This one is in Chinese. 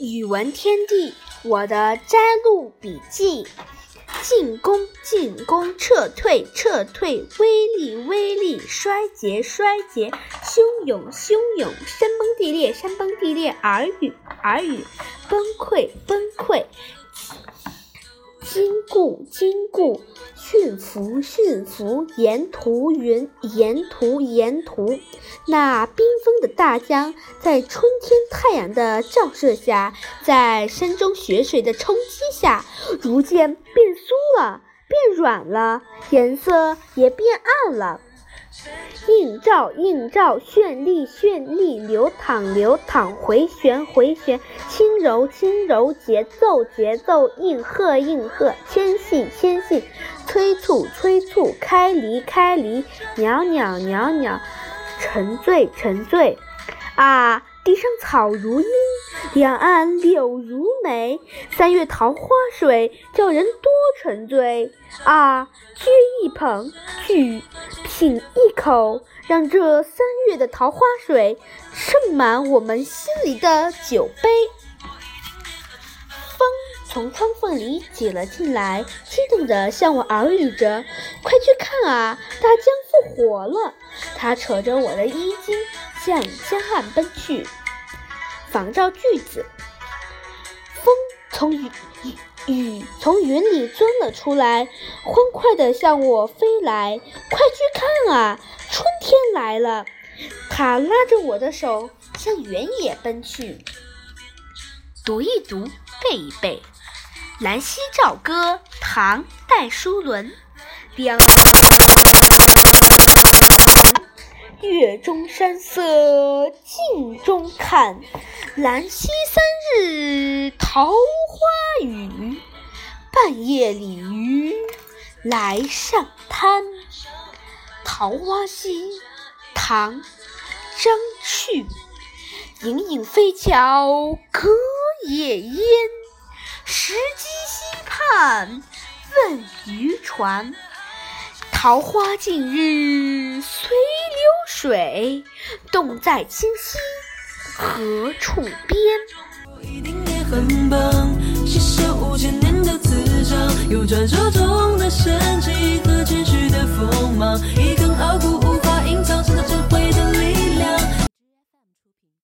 语文天地，我的摘录笔记：进攻，进攻；撤退，撤退；威力，威力；衰竭，衰竭；汹涌，汹涌；山崩地裂，山崩地裂；耳语，耳语；崩溃，崩溃；坚固，坚固；驯服，驯服；沿途，云，沿途，沿途。那冰封的大江，在春天太阳的照射下，在山中雪水的冲击下，逐渐变酥了，变软了，颜色也变暗了。映照，映照；绚丽，绚丽；流淌，流淌；回旋，回旋；轻柔，轻柔；节奏，节奏；应和，应和；牵系，牵系；催促，催促；开离，开离；袅袅，袅袅。沉醉，沉醉，啊！地上草如茵，两岸柳如眉。三月桃花水，叫人多沉醉。啊！掬一捧，去，品一口，让这三月的桃花水盛满我们心里的酒杯。风从窗缝里挤了进来，激动地向我耳语着：“快去看啊，大江复活了！”他扯着我的衣襟向江岸奔去。仿照句子：风从雨雨从云里钻了出来，欢快地向我飞来。快去看啊，春天来了！他拉着我的手向原野奔去。读一读，背一背，《兰溪棹歌》唐·戴叔伦。两。月中山色镜中看，兰溪三日桃花雨，半夜鲤鱼来上滩。桃花溪，唐·张去。隐隐飞桥隔野烟，石矶溪畔问渔船。桃花尽日随水，洞在清溪何处边？我一定也很棒，携手五千年的磁场，又传说中